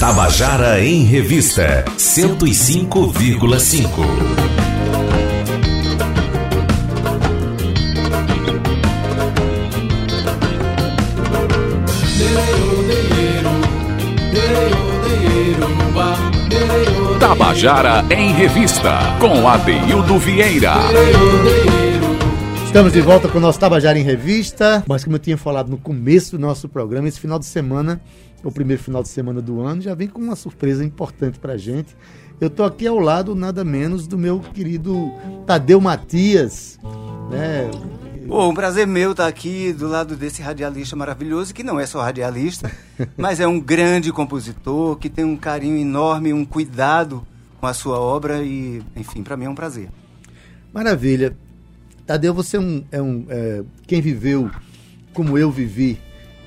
Tabajara em Revista 105,5. Tabajara em Revista, com Adeildo Vieira. Estamos de volta com o nosso Tabajara em Revista. Mas como eu tinha falado no começo do nosso programa, esse final de semana, o primeiro final de semana do ano, já vem com uma surpresa importante pra gente. Eu tô aqui ao lado, nada menos, do meu querido Tadeu Matias, né? Pô, um prazer meu estar aqui do lado desse radialista maravilhoso, que não é só radialista, mas é um grande compositor, que tem um carinho enorme, um cuidado com a sua obra e, enfim, para mim é um prazer. Maravilha. Tadeu, você é um. É um é, quem viveu como eu vivi,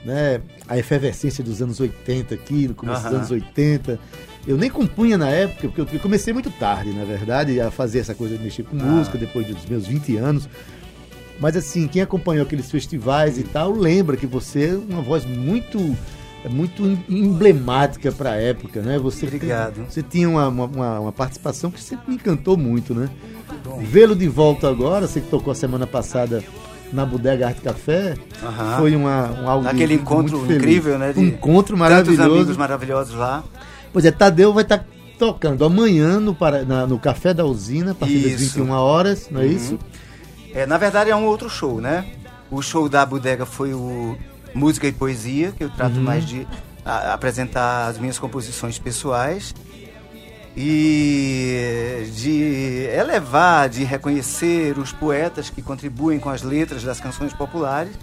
né? A efervescência dos anos 80 aqui, no começo dos Aham. anos 80. Eu nem compunha na época, porque eu- comecei muito tarde, na verdade, a fazer essa coisa de mexer com Ah. música, depois dos meus 20 anos. Mas assim, quem acompanhou aqueles festivais e tal, lembra que você é uma voz muito muito em- emblemática para a época, né? Você tem- Obrigado. você tinha uma, uma, uma participação que sempre me encantou muito, né? Vê-lo de volta agora, você que tocou a semana passada na Bodega Arte Café, Aham. foi uma, um algo Naquele muito encontro incrível, né? Um encontro Tantos amigos maravilhoso. maravilhosos lá. Pois é, Tadeu vai estar tocando amanhã no, Para- na- no Café da Usina, a partir das Isso. 21 horas, não é isso? É, na verdade é um outro show, né? O show da bodega foi o Música e Poesia, que eu trato Uhum. mais de a- apresentar as minhas composições pessoais e de elevar, de reconhecer os poetas que contribuem com as letras das canções populares,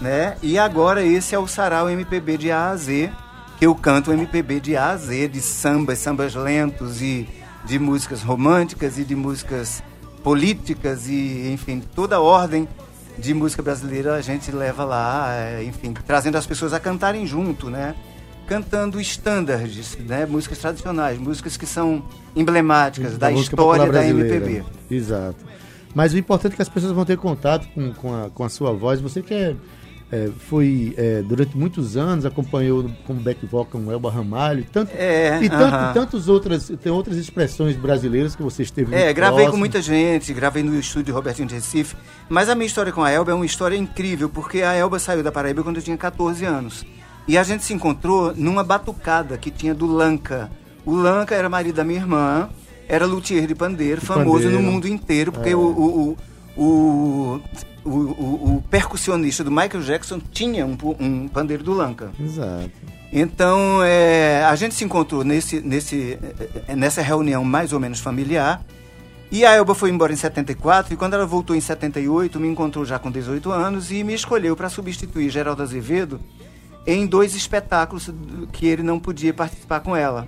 né? E agora esse é o Sarau MPB de A a Z, que eu canto MPB de A a Z, de sambas, sambas lentos e de músicas românticas e de músicas políticas e, enfim, toda a ordem de música brasileira a gente leva lá, é, enfim, trazendo as pessoas a cantarem junto, né? Cantando standards, né? Músicas tradicionais, músicas que são emblemáticas da, popular história da. MPB. Exato. Mas o importante é que as pessoas vão ter contato com, com, a, com a sua voz. Você que é, é, foi é, durante muitos anos, acompanhou como back vocal com Elba Ramalho tanto, É, e tanto, aham. tantas outras, tem outras expressões brasileiras que você esteve É, gravei próximo. com muita gente, gravei no estúdio Robertinho de Recife. Mas a minha história com a Elba é uma história incrível, porque a Elba saiu da Paraíba quando eu tinha 14 anos. E a gente se encontrou numa batucada que tinha do Lanca. O Lanca era marido da minha irmã, era luthier de pandeiro, De famoso pandeiro. no mundo inteiro, porque É. o, o, o, o, o, o- o percussionista do Michael Jackson tinha um, um pandeiro do Lanca. Exato. Então, é, a gente se encontrou nesse, nesse, eh, nessa reunião mais ou menos familiar. E a Elba foi embora em 74 e quando ela voltou em 78, me encontrou já com 18 anos e me escolheu para substituir Geraldo Azevedo em dois espetáculos que ele não podia participar com ela.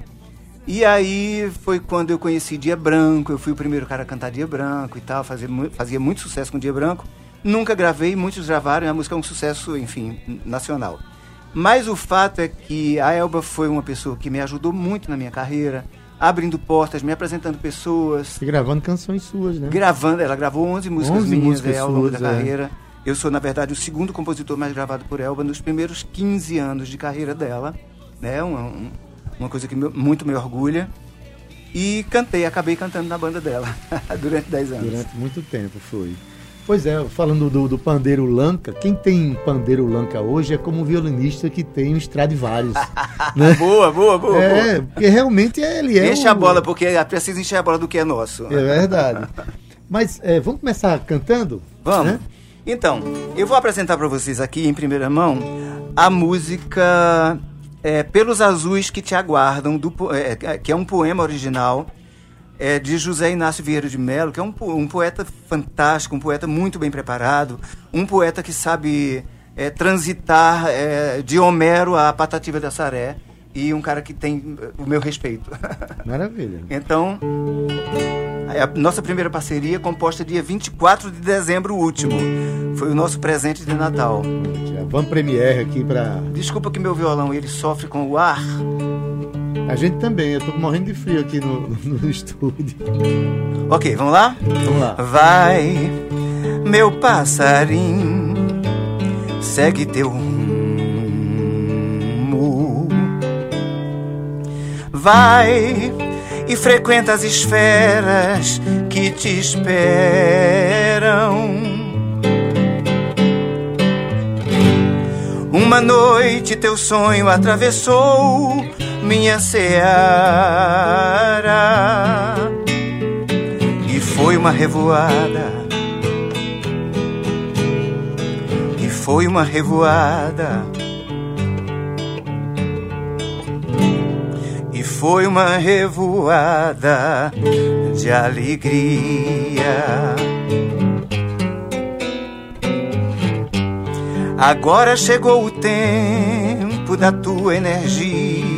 E aí foi quando eu conheci Dia Branco, eu fui o primeiro cara a cantar Dia Branco e tal, fazia, fazia muito sucesso com Dia Branco. Nunca gravei, muitos gravaram, a música é um sucesso, enfim, nacional. Mas o fato é que a Elba foi uma pessoa que me ajudou muito na minha carreira, abrindo portas, me apresentando pessoas, E gravando canções suas, né? gravando. Ela gravou 11 músicas 11 minhas músicas é, ao longo da suas, é. carreira. Eu sou, na verdade, o segundo compositor mais gravado por Elba nos primeiros 15 anos de carreira dela. Né? Uma, um- uma coisa que muito me orgulha. E cantei, acabei cantando na banda dela durante 10 anos. Durante muito tempo foi. Pois é, falando do, do pandeiro Lanca, quem tem pandeiro Lanca hoje é como um violinista que tem um Stradivarius. né? Boa, boa, boa. É, boa. porque realmente ele é. Enche o- a bola, porque é preciso encher a bola do que é nosso. É verdade. Mas é, vamos começar cantando? Vamos. né? Então, eu vou apresentar para vocês aqui em primeira mão a música é, Pelos Azuis que Te Aguardam, do po- é, que é um poema original é, de José Inácio Vieira de Mello, que é um, um poeta fantástico, um poeta muito bem preparado, um poeta que sabe é, transitar é, de Homero a Patativa da Saré e um cara que tem é, o meu respeito. Maravilha. Então, a nossa primeira parceria composta dia 24 de dezembro último. Foi o nosso presente de Natal. Vamos premiere aqui pra. Desculpa que meu violão ele sofre com o ar. A gente também, eu tô morrendo de frio aqui no, no estúdio. Ok, vamos lá? Vamos lá. Vai, meu passarinho, segue teu rumo. Vai e frequenta as esferas que te esperam. Uma noite teu sonho atravessou minha seara e foi uma revoada. E foi uma revoada. E foi uma revoada de alegria. Agora chegou o tempo da tua energia.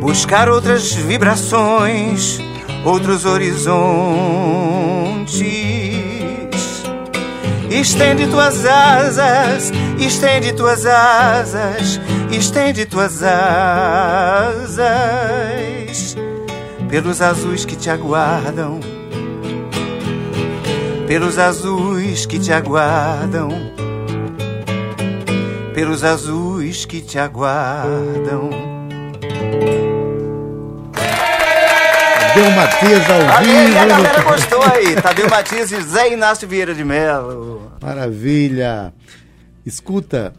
Buscar outras vibrações, outros horizontes. Estende tuas asas, estende tuas asas, estende tuas asas pelos azuis que te aguardam, pelos azuis que te aguardam pelos azuis que te aguardam. Tadeu Matias ao vivo. a galera gostou aí. Tadeu Matias e Zé Inácio Vieira de Mello. Maravilha. Escuta,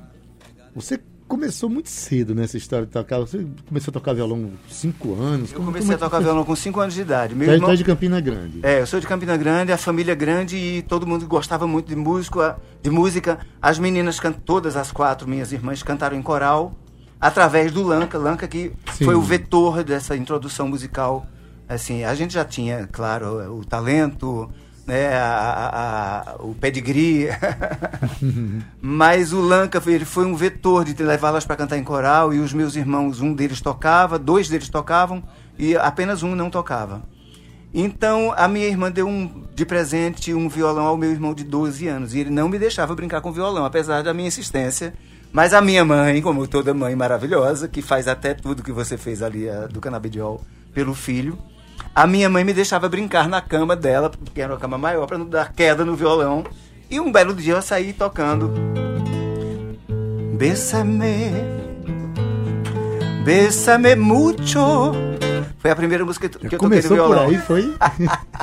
você começou muito cedo nessa história de tocar. Você começou a tocar violão com 5 anos. Eu Como- comecei como a é que tocar foi? violão com 5 anos de idade. Meu Já irmão... tá de Campina Grande. É, eu sou de Campina Grande, a família é grande e todo mundo gostava muito de música. De música. As meninas, todas as quatro minhas irmãs, cantaram em coral através do Lanca. Lanca que Sim. foi o vetor dessa introdução musical. Assim, a gente já tinha, claro, o talento, né, a- a- o pedigree, mas o Lanca foi- ele foi um vetor de levá-las para cantar em coral e os meus irmãos, um deles tocava, dois deles tocavam e apenas um não tocava. Então, a minha irmã deu um, de presente um violão ao meu irmão de 12 anos. E ele não me deixava brincar com violão, apesar da minha insistência. Mas a minha mãe, como toda mãe maravilhosa, que faz até tudo que você fez ali a- do canabidiol pelo filho, a minha mãe me deixava brincar na cama dela, porque era uma cama maior, para não dar queda no violão. E um belo dia eu saí tocando. Bésame, bésame mucho. Foi a primeira música que eu toquei no Começou por violão. aí, foi?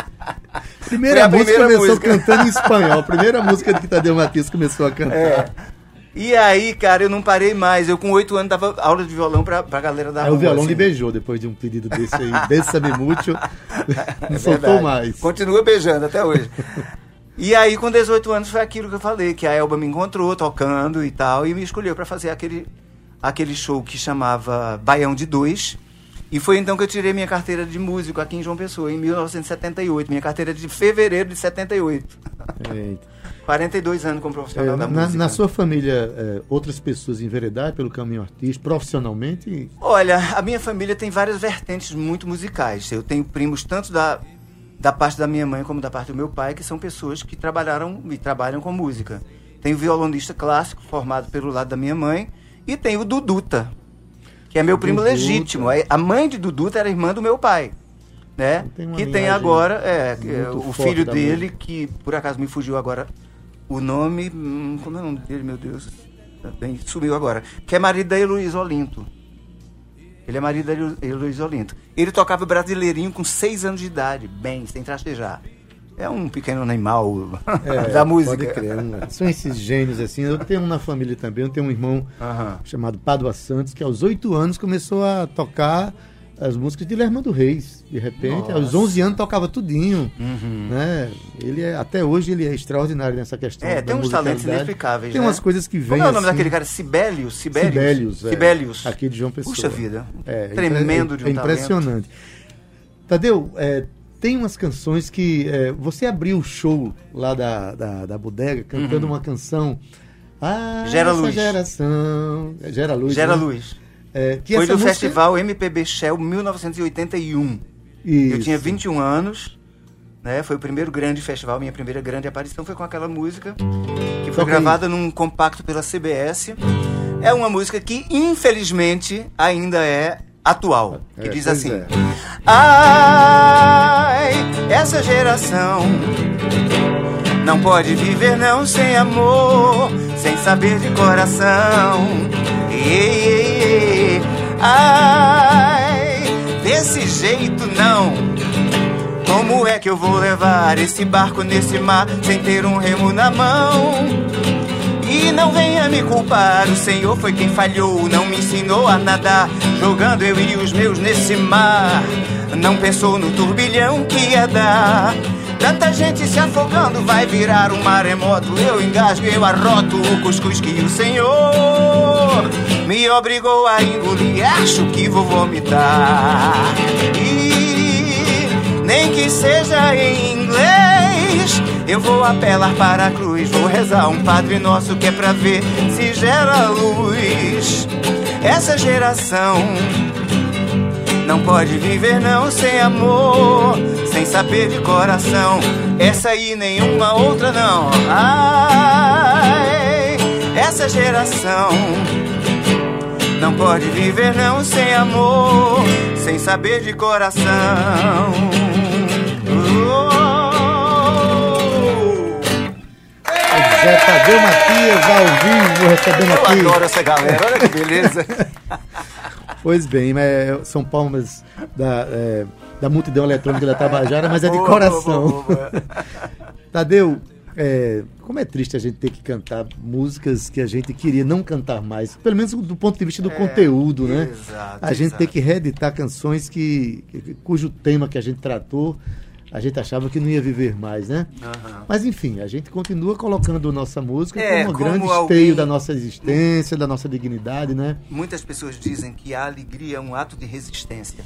primeira Foi a música primeira começou música. cantando em espanhol. Primeira música que Tadeu Matias começou a cantar. É. E aí, cara, eu não parei mais. Eu com oito anos dava aula de violão pra, pra galera da Aí rua. o violão assim. lhe beijou depois de um pedido desse aí. Mucho. É Não soltou verdade. mais. Continua beijando até hoje. E aí, com 18 anos, foi aquilo que eu falei, que a Elba me encontrou tocando e tal, e me escolheu para fazer aquele, aquele show que chamava Baião de Dois. E foi então que eu tirei minha carteira de músico aqui em João Pessoa, em 1978. Minha carteira de fevereiro de 78. Eita. 42 anos como É, profissional da na, música. na sua família, é, outras pessoas enveredaram pelo caminho artístico, profissionalmente? Olha, a minha família tem várias vertentes muito musicais. Eu tenho primos tanto da, da parte da minha mãe como da parte do meu pai, que são pessoas que trabalharam e trabalham com música. Tem o violonista clássico, formado pelo lado da minha mãe, e tem o Duduta, que é meu primo Duduta. legítimo. A mãe de Duduta era irmã do meu pai. Né? Tem Que tem agora, é, é, o filho dele, que por acaso me fugiu agora o nome. hum, Como é o nome dele, meu Deus? Tá Bem, sumiu agora. Que é marido da Heloísa Olinto. Ele é marido da Helo- Heloísa Olinto. Ele tocava brasileirinho com seis anos de idade, bem, sem trastejar. É um pequeno animal É, da música. Pode crer. né? São esses gênios assim. Eu tenho um na família também. Eu tenho um irmão Aham. chamado Padua Santos, que aos 8 anos começou a tocar as músicas de Lermando Reis. De repente, aos Nossa. 11 anos tocava tudinho. Uhum. Né? Ele é, até hoje ele é extraordinário nessa questão. É, tem uns talentos inexplicáveis. Tem né? umas coisas que vêm. Como é o nome assim, daquele cara? Sibelius? Sibelius? Sibelius, é, Sibelius. aqui de João Pessoa. Puxa vida. É, Tremendo é, de um É impressionante. Tadeu, é, tem umas canções que. é, você abriu o show lá da, da, da bodega cantando uma canção. Ah, Uhum. Gera essa Luz. geração. Gera Luz. Gera né? Luz. É, que Foi do música- festival MPB Shell 1981. Eu Isso. tinha 21 anos, né? Foi o primeiro grande festival, minha primeira grande aparição foi com aquela música que foi Toca aí. gravada num compacto pela CBS. É uma música que infelizmente ainda é atual, que É, diz assim: é. Ai, essa geração não pode viver não sem amor, sem saber de coração. Ei, ei, ei. Ai, desse jeito não. Como é que eu vou levar esse barco nesse mar sem ter um remo na mão? E não venha me culpar, o Senhor foi quem falhou, não me ensinou a nadar, jogando eu e os meus nesse mar. Não pensou no turbilhão que ia dar. Tanta gente se afogando, vai virar um maremoto. Eu engasgo, eu arroto o cuscuz que o Senhor me obrigou a engolir. Acho que vou vomitar. E nem que seja em inglês, eu vou apelar para a cruz. Vou rezar um Padre Nosso que é pra ver se gera luz. Essa geração não pode viver não sem amor, sem saber de coração. Essa aí nenhuma outra não. Ai, essa geração não pode viver não sem amor, sem saber de coração. Zé Tadeu Matias ao vivo recebendo Eu aqui. adoro essa galera, olha que beleza. Pois bem, mas são palmas da, é, da multidão eletrônica da Tabajara, mas é de coração. Tadeu, é, como é triste a gente ter que cantar músicas que a gente queria não cantar mais, pelo menos do ponto de vista do É, conteúdo, né? exato, a gente exato. ter que reeditar canções que, cujo tema que a gente tratou, a gente achava que não ia viver mais, né? Aham. Mas enfim, a gente continua colocando nossa música É, como um grande alguém- esteio da nossa existência, da nossa dignidade, né? Muitas pessoas dizem que a alegria é um ato de resistência.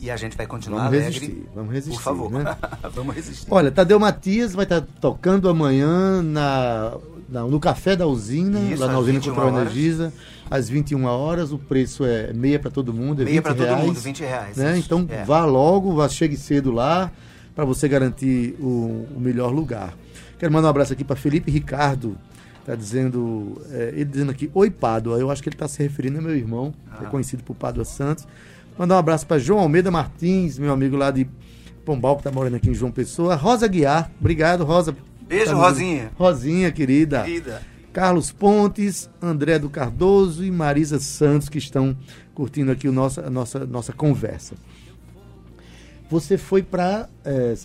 E a gente vai continuar Vamos alegre. resistir, vamos resistir, Por favor. né? vamos resistir. Olha, Tadeu Matias vai estar tocando amanhã na, na- no Café da Usina, Isso, lá na Usina 21 Cultural. Energisa, às 21 horas. O preço é meia para todo mundo, é Meia 20 para todo mundo, 20 reais. Né? Então É. vá logo, vá, chegue cedo lá, para você garantir o, o melhor lugar. Quero mandar um abraço aqui para Felipe Ricardo. Tá dizendo, é, ele dizendo aqui, oi Pádua. Eu acho que ele está se referindo ao meu irmão, é Ah. conhecido por Pádua Santos. Mandar um abraço para João Almeida Martins, meu amigo lá de Pombal, que tá morando aqui em João Pessoa. Rosa Guiar, obrigado, Rosa. Beijo, Tá Rosinha. Rosinha, querida. Querida. Carlos Pontes, André do Cardoso e Marisa Santos, que estão curtindo aqui o nossa, a nossa, nossa conversa. Você foi para.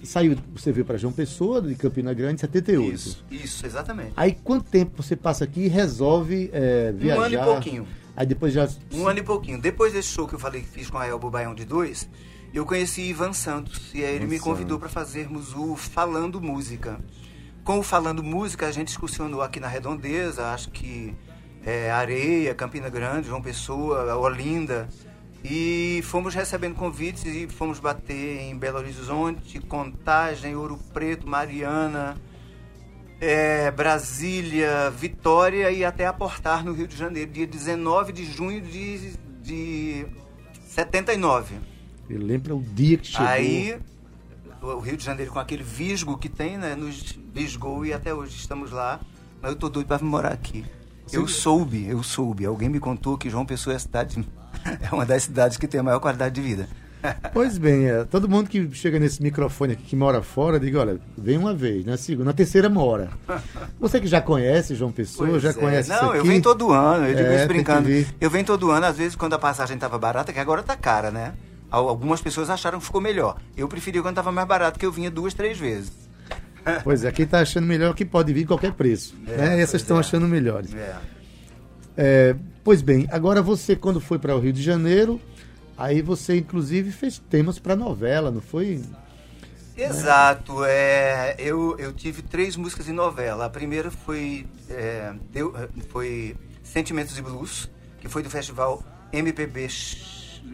saiu, você veio para João Pessoa, de Campina Grande, em 78. Isso, isso, exatamente. Aí quanto tempo você passa aqui e resolve é, viajar? Um ano e pouquinho. Aí depois já. Um ano e pouquinho. Depois desse show que eu falei que fiz com a Elba Baião de Dois, eu conheci Ivan Santos. E aí ele Ivan me convidou para fazermos o Falando Música. Com o Falando Música, a gente excursionou aqui na Redondeza, acho que é, Areia, Campina Grande, João Pessoa, Olinda. E fomos recebendo convites e fomos bater em Belo Horizonte, Contagem, Ouro Preto, Mariana, é, Brasília, Vitória e até aportar no Rio de Janeiro, dia 19 de junho de, de 79. Ele lembra o dia que chegou. Aí o Rio de Janeiro com aquele visgo que tem, né, nos visgou e até hoje estamos lá. Mas eu tô doido para morar aqui. Eu soube, eu soube. Alguém me contou que João Pessoa é a cidade é uma das cidades que tem a maior qualidade de vida. Pois bem, é, todo mundo que chega nesse microfone aqui, que mora fora, diga, olha, vem uma vez, na segunda, na terceira mora. Você que já conhece João Pessoa, Pois já é. conhece Não, eu venho todo ano, eu digo É, isso brincando. Eu venho todo ano, às vezes quando a passagem estava barata, que agora tá cara, né? Al- Algumas pessoas acharam que ficou melhor. Eu preferi quando estava mais barato, que eu vinha duas, três vezes. Pois é, quem está achando melhor que pode vir qualquer preço. É, né? Essas estão é. achando melhores. É. É, pois bem, agora você, quando foi para o Rio de Janeiro, aí você inclusive fez temas para novela, não foi? Exato. É, eu, eu tive três músicas em novela. A primeira foi, é, deu, foi Sentimentos e Blues, que foi do festival MPB,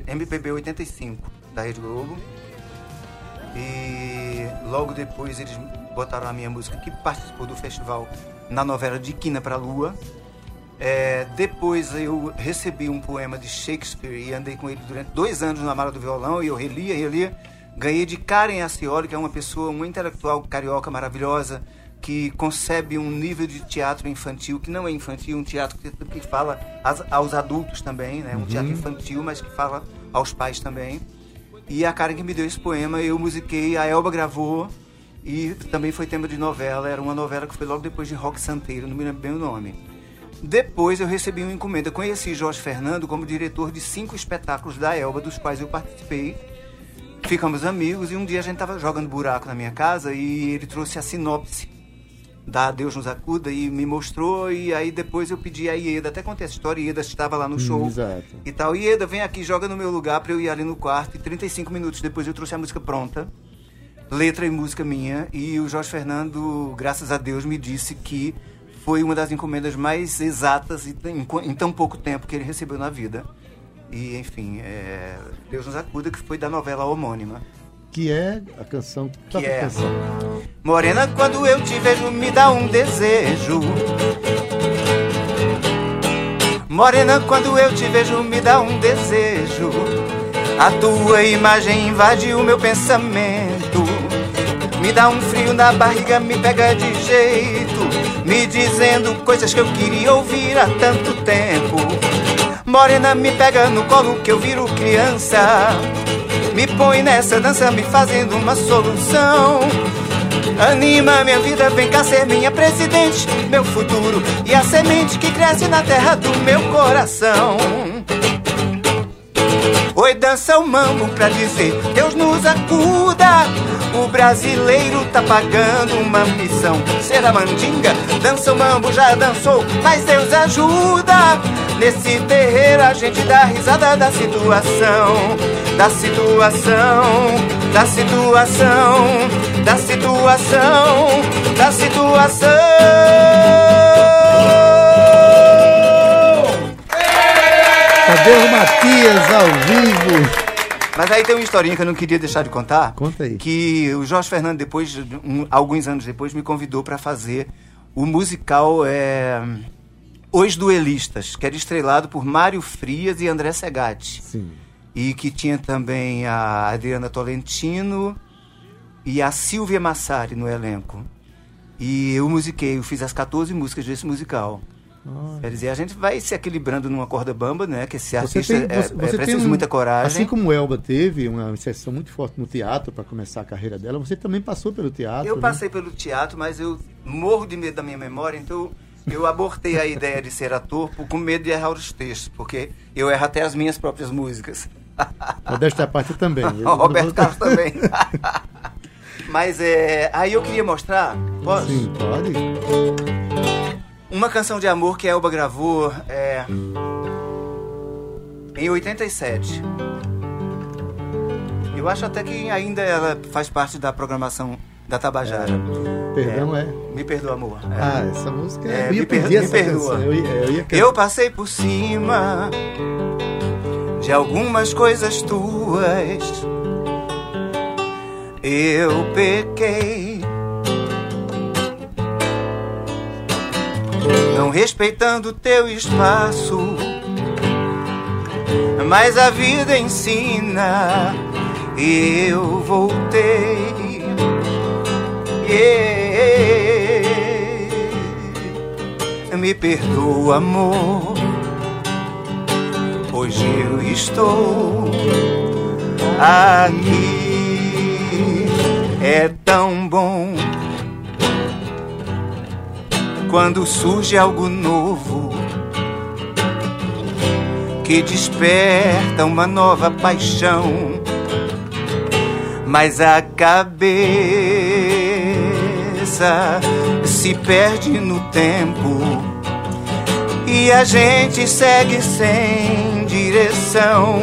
MPB 85 da Rede Globo. E logo depois eles botaram a minha música que participou do festival na novela De Quina pra Lua. É, depois eu recebi um poema de Shakespeare e andei com ele durante dois anos na mala do violão e eu relia, relia. Ganhei de Karen Acioli, que é uma pessoa, uma intelectual carioca maravilhosa, que concebe um nível de teatro infantil, que não é infantil, um teatro que, fala aos adultos também, né? um teatro infantil, mas que fala aos pais também. E a Karen que me deu esse poema, eu musiquei, a Elba gravou e também foi tema de novela. Era uma novela que foi logo depois de Rock Santeiro, não me lembro bem o nome. Depois eu recebi uma encomenda. Conheci Jorge Fernando como diretor de cinco espetáculos da Elba, dos quais eu participei. Ficamos amigos e um dia a gente estava jogando buraco na minha casa e ele trouxe a sinopse da Deus nos acuda e me mostrou e aí depois eu pedi a Ieda, até contei essa história, Ieda estava lá no show exato. e tal. Ieda, vem aqui, joga no meu lugar para eu ir ali no quarto e 35 minutos depois eu trouxe a música pronta, letra e música minha e o Jorge Fernando, graças a Deus, me disse que foi uma das encomendas mais exatas e em, tão pouco tempo que ele recebeu na vida. E, enfim, é, Deus nos acuda, que foi da novela homônima. Que é a canção que, toca a é. canção. Morena, quando eu te vejo, me dá um desejo. Morena, quando eu te vejo, me dá um desejo. A tua imagem invade o meu pensamento. Me dá um frio na barriga, me pega de jeito. Me dizendo coisas que eu queria ouvir há tanto tempo. Morena, me pega no colo que eu viro criança. Me põe nessa dança, me fazendo uma solução. Anima minha vida, vem cá ser minha presidente, meu futuro e a semente que cresce na terra do meu coração. Oi, dança o mambo pra dizer Deus nos acuda. O brasileiro tá pagando uma missão. Ser a mandinga, dança o mambo, já dançou, mas Deus ajuda. Nesse terreiro a gente dá risada da situação, da situação, da situação, da situação, da situação. Tadeu Matias ao vivo. Mas aí tem uma historinha que eu não queria deixar de contar. Conta aí. Que o Jorge Fernando, depois, um- alguns anos depois, me convidou para fazer o musical é, Os Duelistas, que era estrelado por Mário Frias e André Segatti. Sim. E que tinha também a Adriana Tolentino e a Silvia Massari no elenco. E eu musiquei, eu fiz as 14 músicas desse musical. Quer dizer, a gente vai se equilibrando numa corda bamba, né? Que esse Você artista tem, é, você, é você preciso um- muita coragem. Assim como Elba teve uma inserção muito forte no teatro para começar a carreira dela, você também passou pelo teatro. Eu né? passei pelo teatro, mas eu morro de medo da minha memória, então eu abortei a ideia de ser ator por- com medo de errar os textos, porque eu erro até as minhas próprias músicas. À parte também. O Roberto Carlos também. mas é, aí eu queria mostrar, posso? Sim, pode. Uma canção de amor que a Elba gravou é, em 87. Eu acho até que ainda ela faz parte da programação da Tabajara. Perdão, é. Me perdoa, amor. É. Ah, essa música É, eu ia me per- me essa perdoa. Eu, ia- eu ia Eu passei por cima de algumas coisas tuas. Eu pequei. Respeitando teu espaço. Mas a vida ensina. E eu voltei. Yeah. Me perdoa, amor. Hoje eu estou aqui. É tão bom quando surge algo novo que desperta uma nova paixão. Mas a cabeça se perde no tempo e a gente segue sem direção.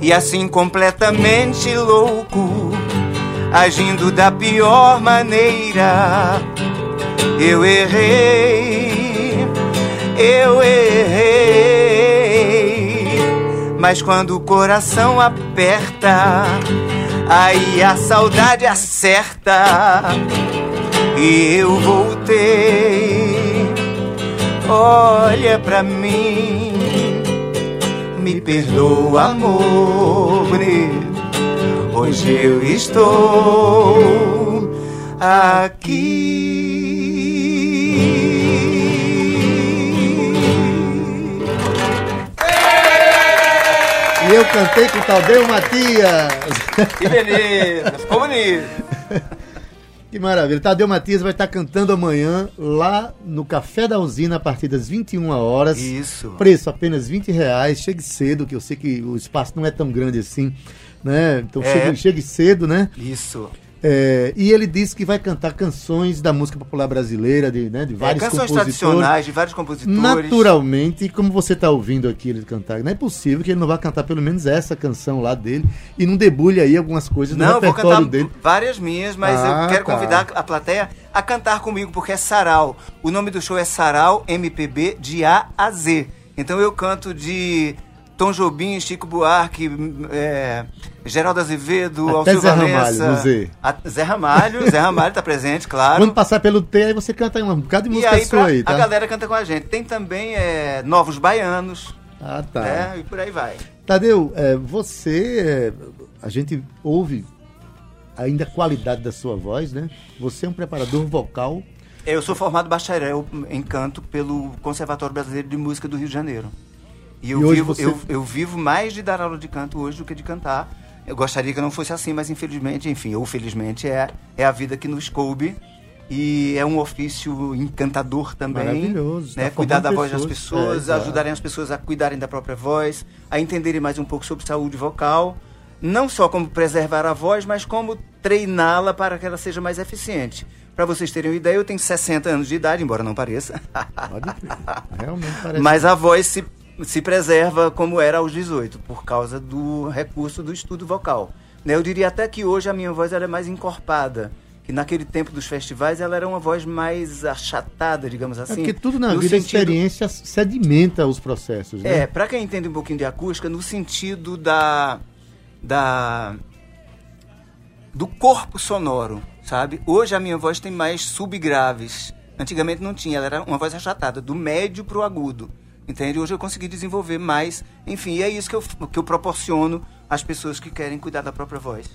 E assim completamente louco, agindo da pior maneira. Eu errei, eu errei. Mas quando o coração aperta, aí a saudade acerta. E eu voltei. Olha pra mim, me perdoa, amor. Hoje eu estou aqui. E eu cantei com o Tadeu Matias. Que beleza, ficou bonito. Que maravilha. Tadeu Matias vai estar cantando amanhã lá no Café da Usina a partir das 21 horas. Isso. Preço apenas 20 reais. Chegue cedo, que eu sei que o espaço não é tão grande assim, né? Então É. chegue, chegue cedo, né? Isso. É, e ele disse que vai cantar canções da música popular brasileira, de, né, de É, vários canções compositores. tradicionais de vários compositores. Naturalmente, como você está ouvindo aqui ele cantar, não é possível que ele não vá cantar pelo menos essa canção lá dele e não debulhe aí algumas coisas do Não, vou repertório cantar dele. várias minhas, mas Ah, eu quero tá. convidar a plateia a cantar comigo, porque é Sarau. O nome do show é Sarau MPB de A a Z. Então eu canto de Tom Jobim, Chico Buarque, é, Geraldo Azevedo, Até Alceu Zé Ramalho, Valença. Zé Ramalho, Zé Ramalho tá presente, claro. Quando passar pelo T, aí você canta um bocado de música aí sua pra- aí, tá? a galera canta com a gente. Tem também é, Novos Baianos, Ah, tá. né? E por aí vai. Tadeu, é, você. é, a gente ouve ainda a qualidade da sua voz, né? Você é um preparador vocal. Eu sou formado bacharel em canto pelo Conservatório Brasileiro de Música do Rio de Janeiro. E eu, E vivo, você- eu, eu vivo mais de dar aula de canto hoje do que de cantar. Eu gostaria que não fosse assim, mas infelizmente, enfim, ou felizmente, é, é a vida que nos coube. E é um ofício encantador também. Maravilhoso, Né? tá Cuidar da voz das pessoas. É, ajudarem as pessoas a cuidarem da própria voz, a entenderem mais um pouco sobre saúde vocal. Não só como preservar a voz, mas como treiná-la para que ela seja mais eficiente. Para vocês terem uma ideia, eu tenho 60 anos de idade, embora não pareça. Pode crer. Realmente parece. Mas a voz se, se preserva como era aos 18, por causa do recurso do estudo vocal. Né, Eu diria até que hoje a minha voz ela é mais encorpada. Que naquele tempo dos festivais ela era uma voz mais achatada, digamos É assim. porque tudo na vida, a sentido- experiência sedimenta os processos, né? É, para quem entende um pouquinho de acústica, no sentido da. da do corpo sonoro, sabe? Hoje a minha voz tem mais subgraves. Antigamente não tinha, ela era uma voz achatada, do médio pro agudo. Entende? Hoje eu consegui desenvolver mais. Enfim, e é isso que eu, que eu proporciono às pessoas que querem cuidar da própria voz.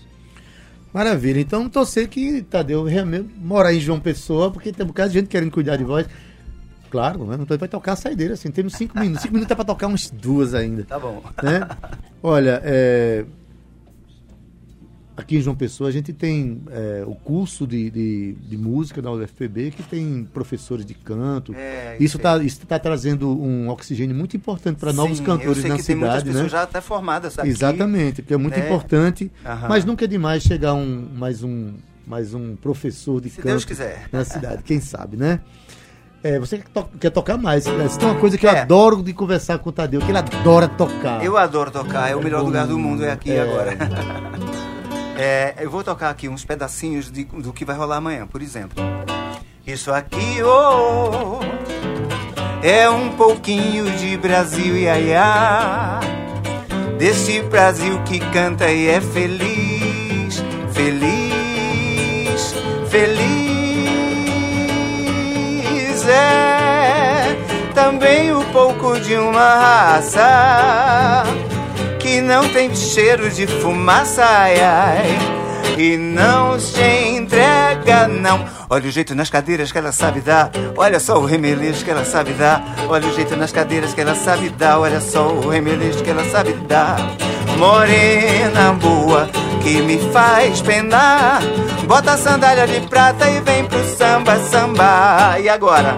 Maravilha. Então, torcer que Tadeu realmente morar em João Pessoa, porque tem um bocado de gente querendo cuidar de voz. Claro, né? Então vai tocar a saideira, assim. Temos cinco minutos. Cinco minutos é pra tocar umas duas ainda. Tá bom. né? Olha, é, aqui em João Pessoa a gente tem é, o curso de, de, de música da UFPB que tem professores de canto. É, isso está isso tá trazendo um oxigênio muito importante para novos cantores eu na que tem muitas cidade, pessoas né? já até formadas aqui. Exatamente, porque é muito né? importante, Aham. mas nunca é demais chegar um mais um mais um professor de Se canto na cidade, quem sabe, né? É, você quer, to- quer tocar mais. Isso tem uma coisa que eu É. adoro de conversar com o Tadeu, que ele adora tocar. Eu adoro tocar, é o melhor bom, lugar do mundo, é aqui é. agora. É, eu vou tocar aqui uns pedacinhos de- do que vai rolar amanhã, por exemplo. Isso aqui, oh, é um pouquinho de Brasil, ia, ia. Desse Brasil que canta e é feliz, feliz, feliz. É também um pouco de uma raça que não tem cheiro de fumaça, ai, ai, e não se entrega, não. Olha o jeito nas cadeiras que ela sabe dar, olha só o remeleixo que ela sabe dar, olha o jeito nas cadeiras que ela sabe dar, olha só o remeleixo que ela sabe dar. Morena boa que me faz penar, bota a sandália de prata e vem pro samba, samba. E agora?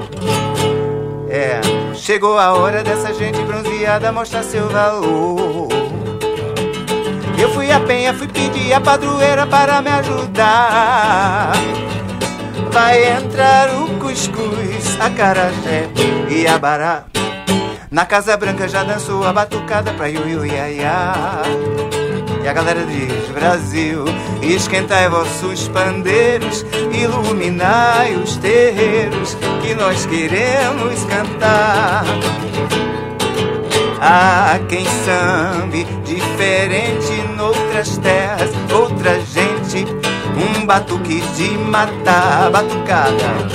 É, chegou a hora dessa gente bronzeada mostrar seu valor. Eu fui a penha, fui pedir a padroeira para me ajudar. Vai entrar o cuscuz, a carajé e a bará. Na Casa Branca já dançou a batucada pra iu, iu, ia, ia. E a galera diz: Brasil, esquentai vossos pandeiros, iluminai os terreiros que nós queremos cantar. Há quem sambe diferente noutras terras, outra gente, um batuque de matar, batucada.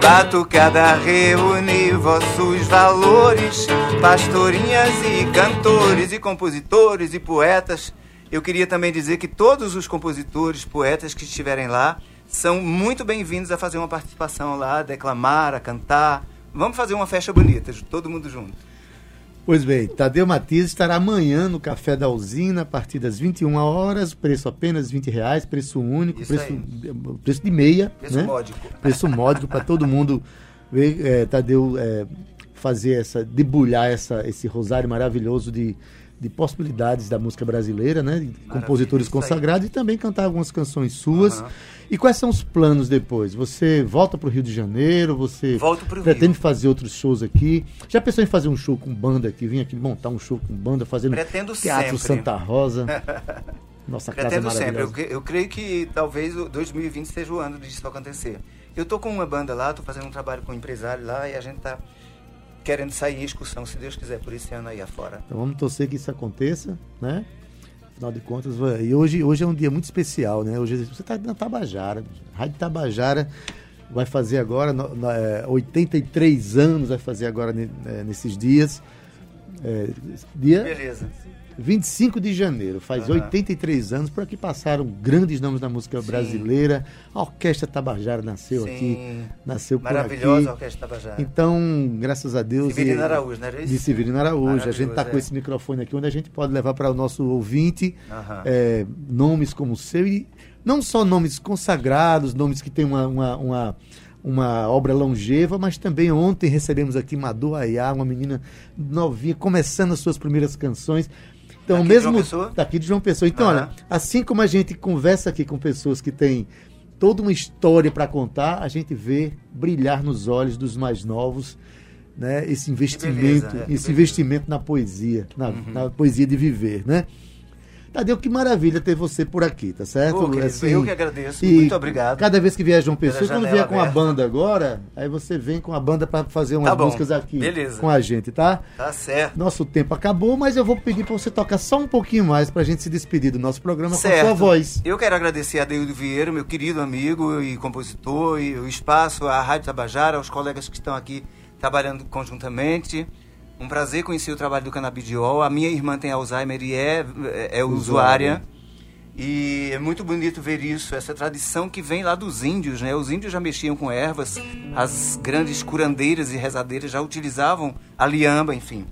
Batucada reúne vossos valores, pastorinhas e cantores e compositores e poetas. Eu queria também dizer que todos os compositores, poetas que estiverem lá são muito bem-vindos a fazer uma participação lá, a declamar, a cantar. Vamos fazer uma festa bonita, todo mundo junto. Pois bem, Tadeu Matias estará amanhã no Café da Usina, a partir das 21 horas, preço apenas 20 reais, preço único, Isso preço, aí. preço de meia. Preço né? módico. Preço módico para todo mundo ver, é, Tadeu é, fazer essa, debulhar essa, esse rosário maravilhoso de, de possibilidades da música brasileira, né? De compositores consagrados e também cantar algumas canções suas. Aham. E quais são os planos depois? Você volta para o Rio de Janeiro? Você Volto pro pretende Rio. fazer outros shows aqui? Já pensou em fazer um show com banda aqui? Vim aqui montar um show com banda, fazendo Pretendo Teatro sempre. Santa Rosa. Nossa casa Pretendo sempre. Eu, eu creio que talvez o 2020 seja o ano disso acontecer. Eu tô com uma banda lá, tô fazendo um trabalho com um empresário lá e a gente tá querendo sair em excursão, se Deus quiser, por esse ano aí afora. Então vamos torcer que isso aconteça, né? Afinal de contas, e hoje, hoje é um dia muito especial, né? Hoje você está na Tabajara, Rádio Tabajara vai fazer agora no- na- é, 83 anos, vai fazer agora é, nesses dias. É, dia Beleza. 25 de janeiro, faz Aham. 83 anos, por aqui passaram grandes nomes da música Sim. brasileira. A Orquestra Tabajara nasceu Sim. aqui, nasceu por Maravilhosa aqui. a Orquestra Tabajara. Então, graças a Deus. Severino Araújo, isso? De Severino Araújo. A gente está Maravilhoso, com é. esse microfone aqui, onde a gente pode levar para o nosso ouvinte Aham. é, nomes como o seu. E não só nomes consagrados, nomes que têm uma, uma, uma, uma obra longeva, mas também ontem recebemos aqui Madu Ayá, uma menina novinha, começando as suas primeiras canções. Então, Daqui de mesmo João daqui de João Pessoa. Então, Aham. olha, assim como a gente conversa aqui com pessoas que têm toda uma história para contar, a gente vê brilhar nos olhos dos mais novos, né? Esse investimento, beleza, é, esse beleza. investimento na poesia, na, na poesia de viver, né? Tadeu, que maravilha ter você por aqui, tá certo? Ô, querido, eu que agradeço. Muito obrigado. Cada vez que vier João Pessoa, quando vier com a banda agora, aí você vem com a banda para fazer umas Tá bom, músicas aqui beleza. com a gente, tá? Tá certo. Nosso tempo acabou, mas eu vou pedir para você tocar só um pouquinho mais pra gente se despedir do nosso programa com a Certo. sua voz. Eu quero agradecer a Deildo Vieira, meu querido amigo e compositor, e o espaço, a Rádio Tabajara, aos colegas que estão aqui trabalhando conjuntamente. Um prazer conhecer o trabalho do canabidiol. A minha irmã tem Alzheimer e é, é, é usuária. E é muito bonito ver isso, essa tradição que vem lá dos índios, né? Os índios já mexiam com ervas, as grandes curandeiras e rezadeiras já utilizavam a liamba, enfim.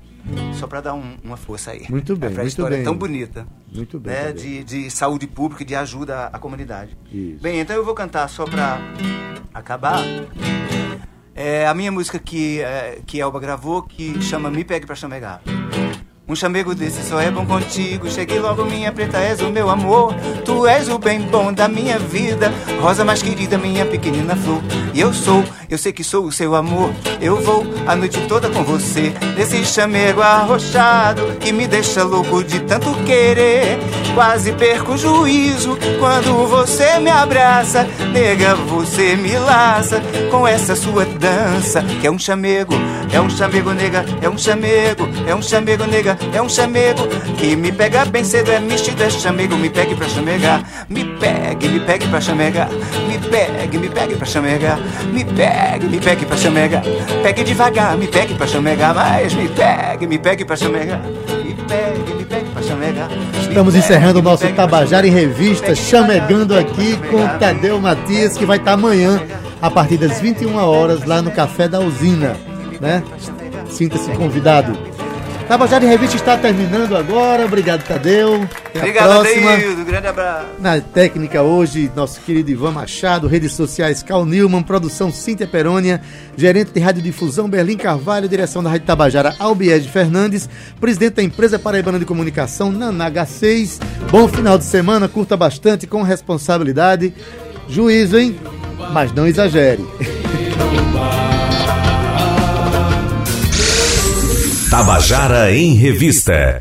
Só para dar um- uma força aí. Muito bem, Pra muito história bem. tão bonita Muito bem. né, Tadeu. de, de saúde pública e de ajuda à, à comunidade. Isso. Bem, então eu vou cantar só pra acabar. É a minha música que, é, que Elba gravou, que chama Me Pegue Pra Chamegar. Um chamego desse só é bom contigo. Cheguei logo, minha preta, és o meu amor. Tu és o bem bom da minha vida. Rosa mais querida, minha pequenina flor. E eu sou, eu sei que sou o seu amor. Eu vou a noite toda com você. Nesse chamego arrochado que me deixa louco de tanto querer. Quase perco o juízo quando você me abraça. Nega, você me laça com essa sua dança. Que é um chamego, é um chamego, nega, é um chamego, é um chamego, nega, é um chamego. Que me pega bem cedo, é mistido, é chamego. Me pegue pra chamegar, me pegue, me pegue pra chamegar. Me pegue, me pegue pra chamegar. Me pegue, me pegue pra chamegar. Pegue devagar, me pegue pra chamegar. Mas me pegue, me pegue pra chamegar. Me pegue, me pegue pra chamegar. Me Estamos encerrando o nosso Tabajara em. Revista, chamegando aqui com. Tadeu Matias, que vai estar amanhã, a partir das 21 horas, lá no Café da Usina. Né? Sinta-se convidado. Tabajara em Revista está terminando agora. Obrigado, Tadeu. Até a Obrigado, próxima. Adeildo. Grande abraço. Na técnica hoje, nosso querido Ivan Machado, redes sociais Cal Newman, produção Cíntia Perônia, gerente de radiodifusão Berlim Carvalho, direção da Rádio Tabajara Albiege Fernandes, presidente da empresa Paraibana de Comunicação Nanaga 6. Bom final de semana, curta bastante com responsabilidade. Juízo, hein? Mas não exagere. Tabajara em Revista.